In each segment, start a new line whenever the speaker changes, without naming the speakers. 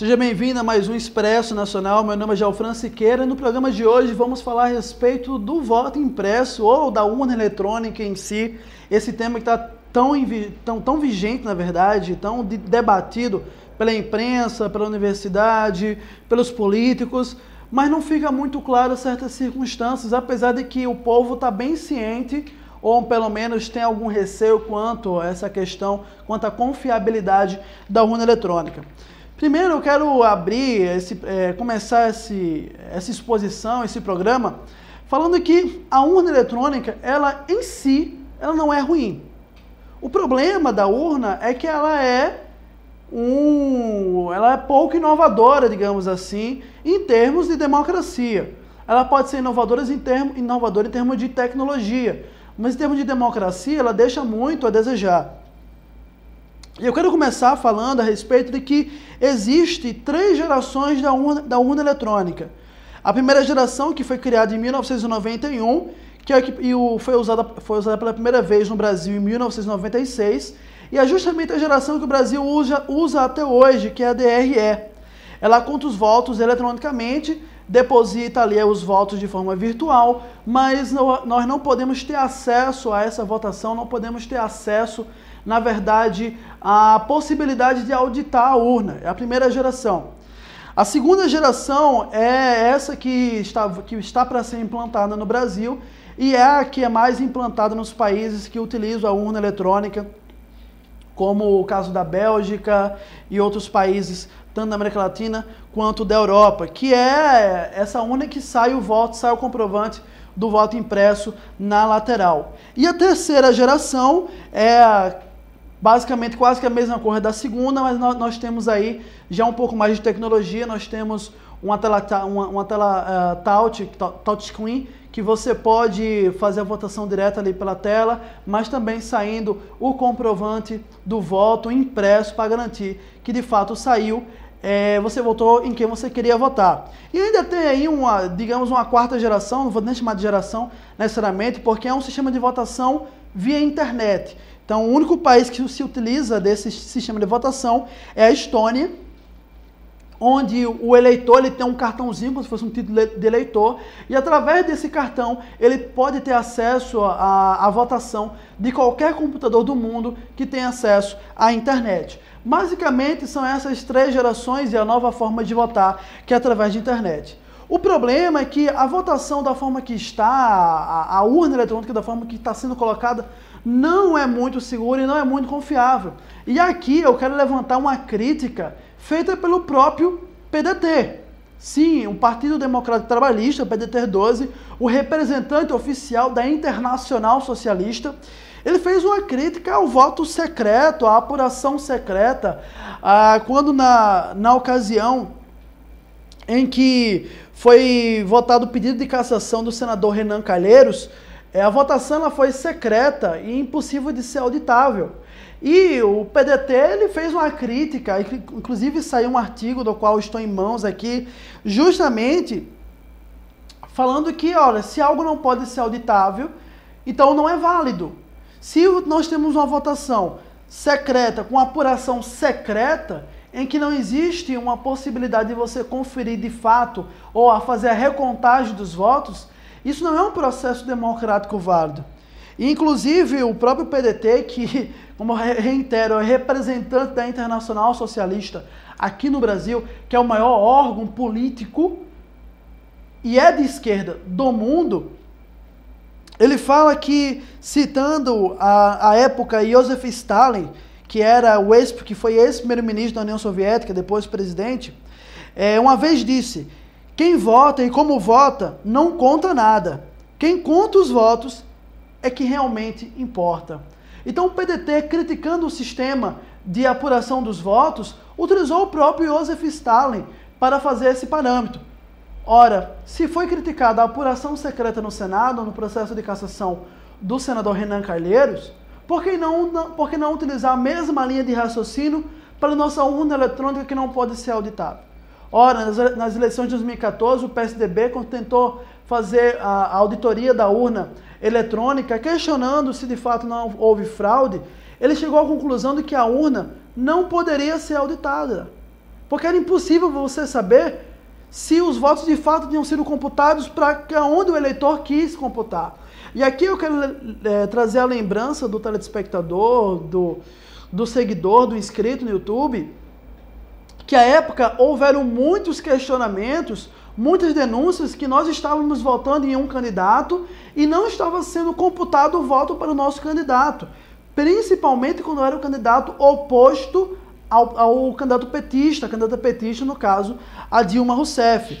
Seja bem-vindo a mais um Expresso Nacional. Meu nome é Gelfran Siqueira no programa de hoje vamos falar a respeito do voto impresso ou da urna eletrônica em si. Esse tema que está tão, tão, tão vigente, na verdade, tão debatido pela imprensa, pela universidade, pelos políticos, mas não fica muito claro certas circunstâncias, apesar de que o povo está bem ciente ou pelo menos tem algum receio quanto a essa questão, quanto à confiabilidade da urna eletrônica. Primeiro eu quero abrir, esse, é, começar esse, essa exposição, esse programa, falando que a urna eletrônica, ela em si, ela não é ruim. O problema da urna é que ela é um, ela é pouco inovadora, digamos assim, em termos de democracia. Ela pode ser inovadora em, termo, inovadora em termos de tecnologia, mas em termos de democracia, ela deixa muito a desejar. E eu quero começar falando a respeito de que existe três gerações da urna, da urna eletrônica. A primeira geração, que foi criada em 1991, que, é que o, foi, usada, foi usada pela primeira vez no Brasil em 1996, e é justamente a geração que o Brasil usa, usa até hoje, que é a DRE. Ela conta os votos eletronicamente, deposita ali os votos de forma virtual, mas nós não podemos ter acesso a essa votação, não podemos ter acesso na verdade, a possibilidade de auditar a urna. É a primeira geração. A segunda geração é essa que está, que está para ser implantada no Brasil e é a que é mais implantada nos países que utilizam a urna eletrônica, como o caso da Bélgica e outros países, tanto da América Latina quanto da Europa, que é essa urna que sai o voto, sai o comprovante do voto impresso na lateral. E a terceira geração é basicamente quase que a mesma coisa da segunda, mas nós, temos aí já um pouco mais de tecnologia, nós temos uma tela, uma, uma tela uh, touch, touchscreen, que você pode fazer a votação direta ali pela tela, mas também saindo o comprovante do voto impresso para garantir que de fato saiu, é, você votou em quem você queria votar. E ainda tem aí uma, digamos, uma quarta geração, não vou nem chamar de geração necessariamente, porque é um sistema de votação via internet. Então, o único país que se utiliza desse sistema de votação é a Estônia, onde o eleitor ele tem um cartãozinho, como se fosse um título de eleitor, e através desse cartão ele pode ter acesso à, à votação de qualquer computador do mundo que tenha acesso à internet. Basicamente, são essas três gerações e a nova forma de votar, que é através de internet. O problema é que a votação da forma que está, a, a urna eletrônica da forma que está sendo colocada, não é muito segura e não é muito confiável. E aqui eu quero levantar uma crítica feita pelo próprio PDT. Sim, o Partido Democrático Trabalhista, PDT 12, o representante oficial da Internacional Socialista, ele fez uma crítica ao voto secreto, à apuração secreta, ah, quando na, na ocasião em que foi votado o pedido de cassação do senador Renan Calheiros, é, a votação ela foi secreta e impossível de ser auditável. E o PDT ele fez uma crítica, inclusive saiu um artigo do qual estou em mãos aqui, justamente falando que, olha, se algo não pode ser auditável, então não é válido. Se nós temos uma votação secreta, com apuração secreta, em que não existe uma possibilidade de você conferir de fato ou a fazer a recontagem dos votos, isso não é um processo democrático válido. inclusive, o próprio PDT, que, como reitero, é representante da Internacional Socialista aqui no Brasil, que é o maior órgão político e é de esquerda do mundo, ele fala que, citando a, a época Joseph Stalin, que era o ex, que foi ex-primeiro-ministro da União Soviética, depois presidente, é, uma vez disse quem vota e como vota não conta nada. Quem conta os votos é que realmente importa. Então o PDT, criticando o sistema de apuração dos votos, utilizou o próprio Joseph Stalin para fazer esse parâmetro. Ora, se foi criticada a apuração secreta no Senado, no processo de cassação do senador Renan Calheiros, por que não, por que não utilizar a mesma linha de raciocínio para a nossa urna eletrônica que não pode ser auditável? Ora, nas eleições de 2014, o PSDB, tentou fazer a auditoria da urna eletrônica, questionando se de fato não houve fraude, ele chegou à conclusão de que a urna não poderia ser auditada. Porque era impossível você saber se os votos de fato tinham sido computados para onde o eleitor quis computar. E aqui eu quero é, trazer a lembrança do telespectador, do, do seguidor, do inscrito no YouTube, que à época houveram muitos questionamentos, muitas denúncias que nós estávamos votando em um candidato e não estava sendo computado o voto para o nosso candidato, principalmente quando era o candidato oposto ao, ao candidato petista, candidato petista, no caso, a Dilma Rousseff.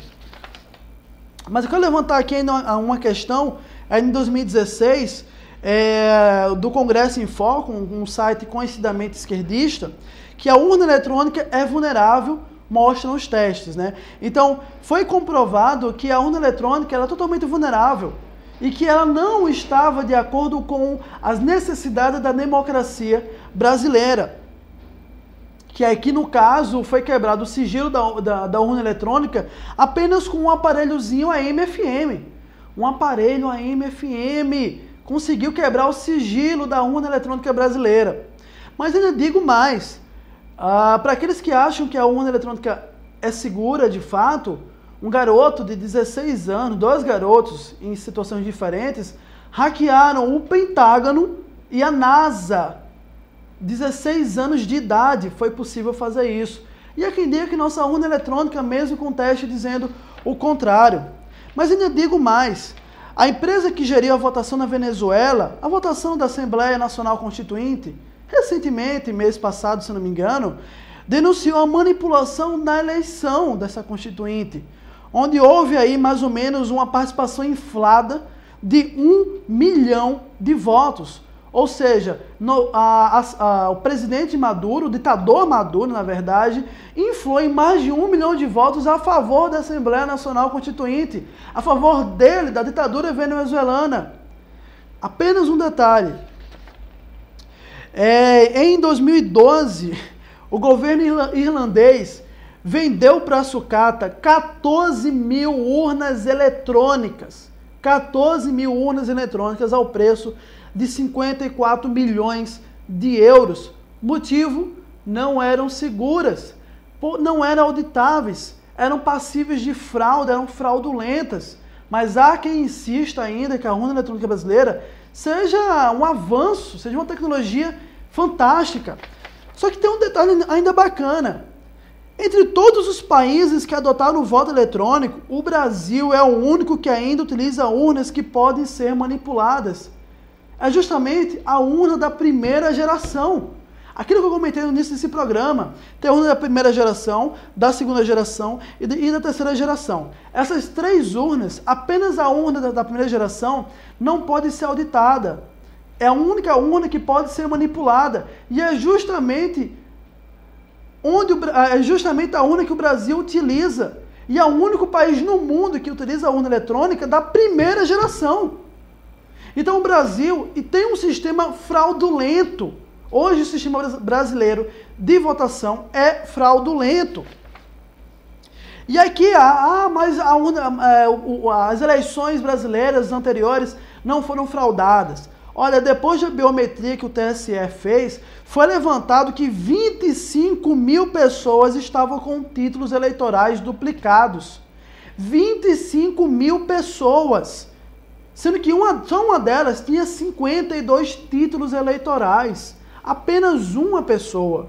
Mas eu quero levantar aqui ainda uma questão, em 2016, é, do Congresso em Foco, um, site conhecidamente esquerdista, que a urna eletrônica é vulnerável, mostram os testes, né? Então, foi comprovado que a urna eletrônica era totalmente vulnerável e que ela não estava de acordo com as necessidades da democracia brasileira que aqui no caso foi quebrado o sigilo da, da, da urna eletrônica apenas com um aparelhozinho AM-FM. Um aparelho AM-FM conseguiu quebrar o sigilo da urna eletrônica brasileira. Mas ainda digo mais, ah, para aqueles que acham que a urna eletrônica é segura de fato, um garoto de 16 anos, dois garotos em situações diferentes, hackearam o Pentágono e a NASA 16 anos de idade foi possível fazer isso. E há quem diga que nossa urna eletrônica, mesmo com teste dizendo o contrário. Mas ainda digo mais: a empresa que geriu a votação na Venezuela, a votação da Assembleia Nacional Constituinte, recentemente, mês passado, se não me engano, denunciou a manipulação na eleição dessa Constituinte, onde houve aí mais ou menos uma participação inflada de um milhão de votos. Ou seja, no, a, a, o presidente Maduro, o ditador Maduro, na verdade, inflou mais de um milhão de votos a favor da Assembleia Nacional Constituinte, a favor dele, da ditadura venezuelana. Apenas um detalhe. É, em 2012, o governo irlandês vendeu para a sucata 14 mil urnas eletrônicas. 14 mil urnas eletrônicas ao preço de 54 milhões de euros. Motivo: não eram seguras, não eram auditáveis, eram passíveis de fraude, eram fraudulentas. Mas há quem insista ainda que a urna eletrônica brasileira seja um avanço, seja uma tecnologia fantástica. Só que tem um detalhe ainda bacana. Entre todos os países que adotaram o voto eletrônico, o Brasil é o único que ainda utiliza urnas que podem ser manipuladas é justamente a urna da primeira geração. Aquilo que eu comentei no início desse programa, tem a urna da primeira geração, da segunda geração e, da terceira geração. Essas três urnas, apenas a urna da, da primeira geração, não pode ser auditada. É a única urna que pode ser manipulada. E é justamente onde o, é justamente a urna que o Brasil utiliza. E é o único país no mundo que utiliza a urna eletrônica da primeira geração. Então o Brasil tem um sistema fraudulento. Hoje o sistema brasileiro de votação é fraudulento. E aqui, ah, mas a, é, as eleições brasileiras anteriores não foram fraudadas. Olha, depois da biometria que o TSE fez, foi levantado que 25 mil pessoas estavam com títulos eleitorais duplicados. 25 mil pessoas. Sendo que uma, só uma delas tinha 52 títulos eleitorais. Apenas uma pessoa.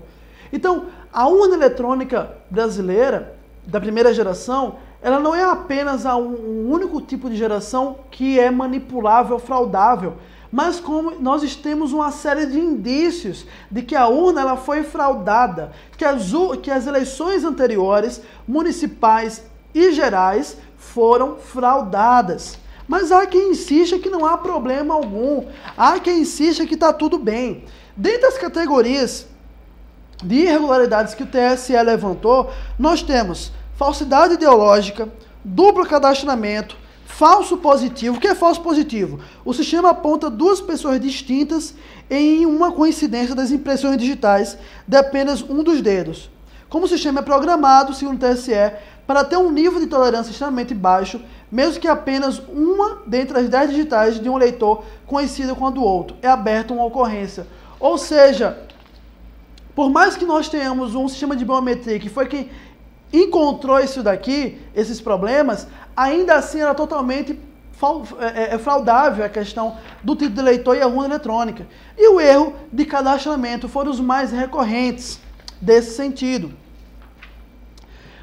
Então, a urna eletrônica brasileira, da primeira geração, ela não é apenas um único tipo de geração que é manipulável, fraudável, mas como nós temos uma série de indícios de que a urna ela foi fraudada, que as, que as eleições anteriores, municipais e gerais, foram fraudadas. Mas há quem insista que não há problema algum. Há quem insista que está tudo bem. Dentre as categorias de irregularidades que o TSE levantou, nós temos falsidade ideológica, duplo cadastramento, falso positivo. O que é falso positivo? O sistema aponta duas pessoas distintas em uma coincidência das impressões digitais de apenas um dos dedos. Como o sistema é programado, segundo o TSE, para ter um nível de tolerância extremamente baixo, mesmo que apenas uma dentre as 10 digitais de um leitor coincida com a do outro. É aberta uma ocorrência. Ou seja, por mais que nós tenhamos um sistema de biometria que foi quem encontrou isso daqui, esses problemas, ainda assim era totalmente é, é, é fraudável a questão do título de eleitor e a urna eletrônica. E o erro de cadastramento foram os mais recorrentes desse sentido.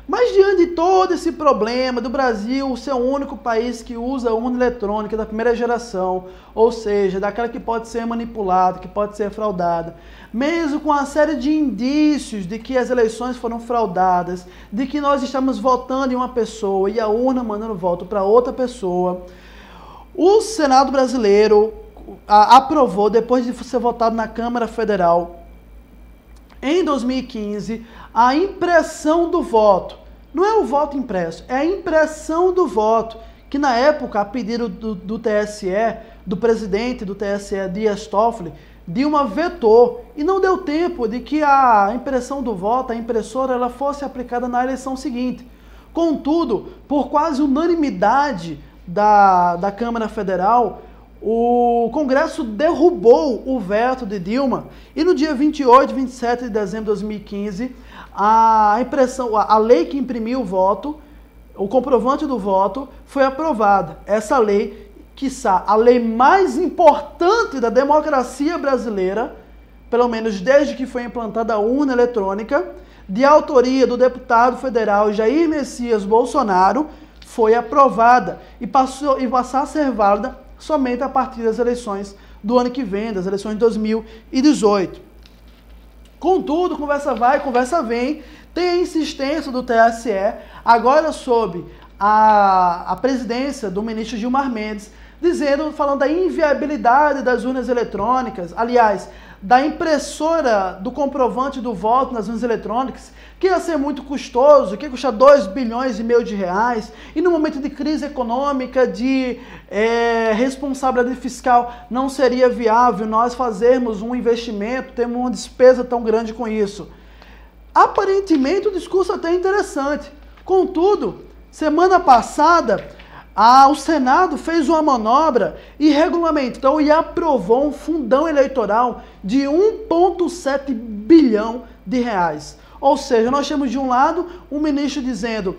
Mas diante de todo esse problema do Brasil ser o único país que usa urna eletrônica da primeira geração, ou seja, daquela que pode ser manipulada, que pode ser fraudada, mesmo com uma série de indícios de que as eleições foram fraudadas, de que nós estamos votando em uma pessoa e a urna mandando voto para outra pessoa, o Senado brasileiro aprovou, depois de ser votado na Câmara Federal, em 2015, a impressão do voto. Não é o voto impresso, é a impressão do voto, que na época, a pedido do, do TSE, do presidente do TSE, Dias Toffoli, Dilma vetou e não deu tempo de que a impressão do voto, a impressora, ela fosse aplicada na eleição seguinte. Contudo, por quase unanimidade, da, da Câmara Federal, o Congresso derrubou o veto de Dilma e no dia 28 e 27 de dezembro de 2015, a impressão, a lei que imprimiu o voto, o comprovante do voto, foi aprovada. Essa lei, quiçá a lei mais importante da democracia brasileira, pelo menos desde que foi implantada a urna eletrônica, de autoria do deputado federal Jair Messias Bolsonaro, foi aprovada e passou e passar a ser válida somente a partir das eleições do ano que vem, das eleições de 2018. Contudo, conversa vai, conversa vem, tem a insistência do TSE, agora sob a, a presidência do ministro Gilmar Mendes, dizendo, falando da inviabilidade das urnas eletrônicas, aliás, da impressora do comprovante do voto nas urnas eletrônicas, que ia ser muito custoso, que ia custar 2 bilhões e meio de reais, e no momento de crise econômica, de é, responsabilidade fiscal, não seria viável nós fazermos um investimento, termos uma despesa tão grande com isso. Aparentemente o discurso até é interessante. Contudo, semana passada, ah, o Senado fez uma manobra e regulamentou e aprovou um fundão eleitoral de 1,7 bilhão de reais. Ou seja, nós temos de um lado um ministro dizendo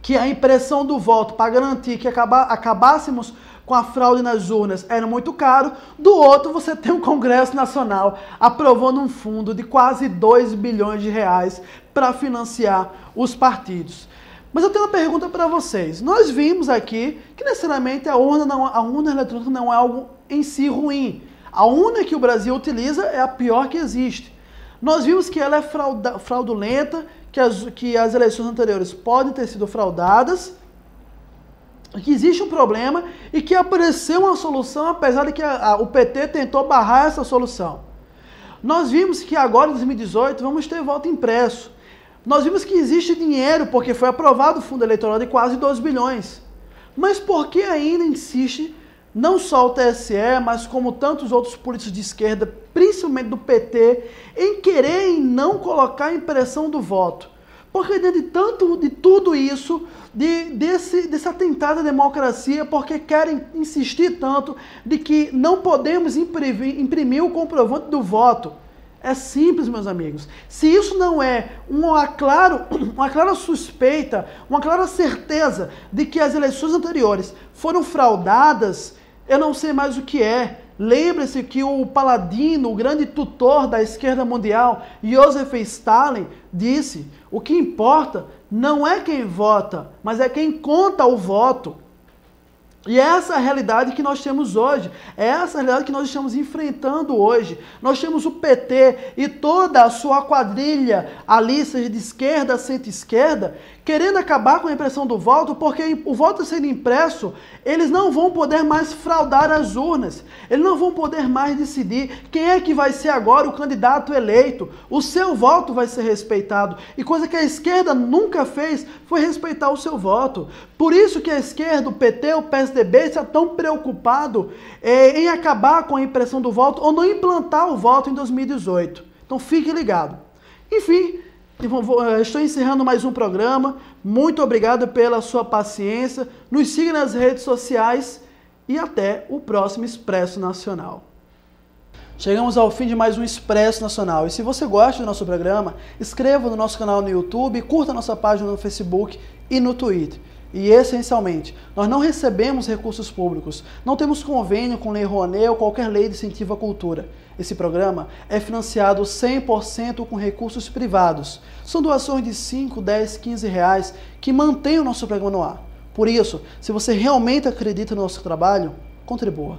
que a impressão do voto para garantir que acabássemos com a fraude nas urnas era muito caro. Do outro, você tem o um Congresso Nacional aprovando um fundo de quase 2 bilhões de reais para financiar os partidos. Mas eu tenho uma pergunta para vocês. Nós vimos aqui que necessariamente a urna, não, a urna eletrônica não é algo em si ruim. A urna que o Brasil utiliza é a pior que existe. Nós vimos que ela é fraudulenta, que as, que as eleições anteriores podem ter sido fraudadas, que existe um problema e que apareceu uma solução, apesar de que a, a, o PT tentou barrar essa solução. Nós vimos que agora, em 2018, vamos ter voto impresso. Nós vimos que existe dinheiro, porque foi aprovado o fundo eleitoral de quase 2 bilhões. Mas por que ainda insiste, não só o TSE, mas como tantos outros políticos de esquerda, principalmente do PT, em querer em não colocar a impressão do voto? Porque dentro de tanto de tudo isso, de, desse, desse atentado à democracia, porque querem insistir tanto de que não podemos imprimir, imprimir o comprovante do voto. É simples, meus amigos. Se isso não é uma, claro, uma clara suspeita, uma clara certeza de que as eleições anteriores foram fraudadas, eu não sei mais o que é. Lembre-se que o paladino, o grande tutor da esquerda mundial, Joseph Stalin, disse: o que importa não é quem vota, mas é quem conta o voto. E é essa é a realidade que nós temos hoje, é essa a realidade que nós estamos enfrentando hoje. Nós temos o PT e toda a sua quadrilha ali, seja de esquerda, centro-esquerda, querendo acabar com a impressão do voto, porque o voto sendo impresso, eles não vão poder mais fraudar as urnas, eles não vão poder mais decidir quem é que vai ser agora o candidato eleito. O seu voto vai ser respeitado. E coisa que a esquerda nunca fez foi respeitar o seu voto. Por isso que a esquerda, o PT, o PSDB está tão preocupado é, em acabar com a impressão do voto ou não implantar o voto em 2018. Então fique ligado. Enfim, eh, estou encerrando mais um programa. Muito obrigado pela sua paciência. Nos siga nas redes sociais e até o próximo Expresso Nacional. Chegamos ao fim de mais um Expresso Nacional. E se você gosta do nosso programa, inscreva no nosso canal no YouTube, curta nossa página no Facebook e no Twitter. E essencialmente, nós não recebemos recursos públicos, não temos convênio com Lei Rouanet ou qualquer lei de incentivo à cultura. Esse programa é financiado 100% com recursos privados. São doações de 5, 10, 15 reais que mantêm o nosso programa no ar. Por isso, se você realmente acredita no nosso trabalho, contribua.